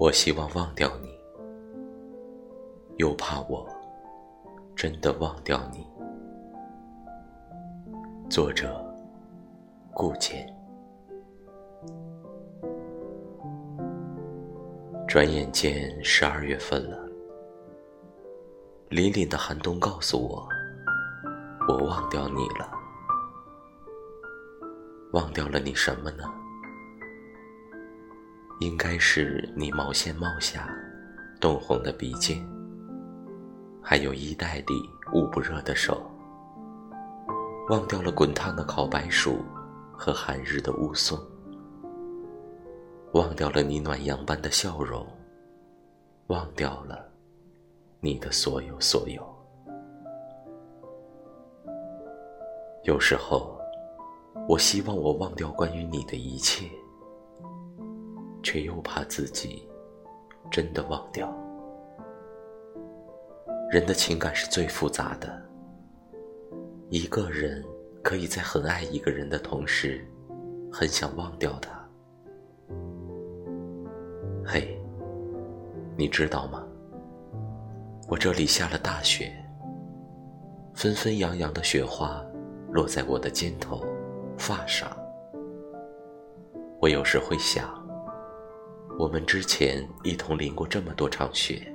我希望忘掉你，又怕我真的忘掉你。作者：顾简。转眼间十二月份了，凛凛的寒冬告诉我，我忘掉你了。忘掉了你什么呢？应该是你毛线帽下冻红的鼻尖，还有衣袋里捂不热的手。忘掉了滚烫的烤白薯和寒日的雾凇，忘掉了你暖阳般的笑容，忘掉了你的所有所有。有时候，我希望我忘掉关于你的一切。却又怕自己真的忘掉。人的情感是最复杂的，一个人可以在很爱一个人的同时，很想忘掉他。嘿，你知道吗？我这里下了大雪，纷纷扬扬的雪花落在我的肩头、发上。我有时会想。我们之前一同淋过这么多场雪，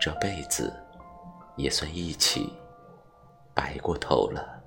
这辈子也算一起白过头了。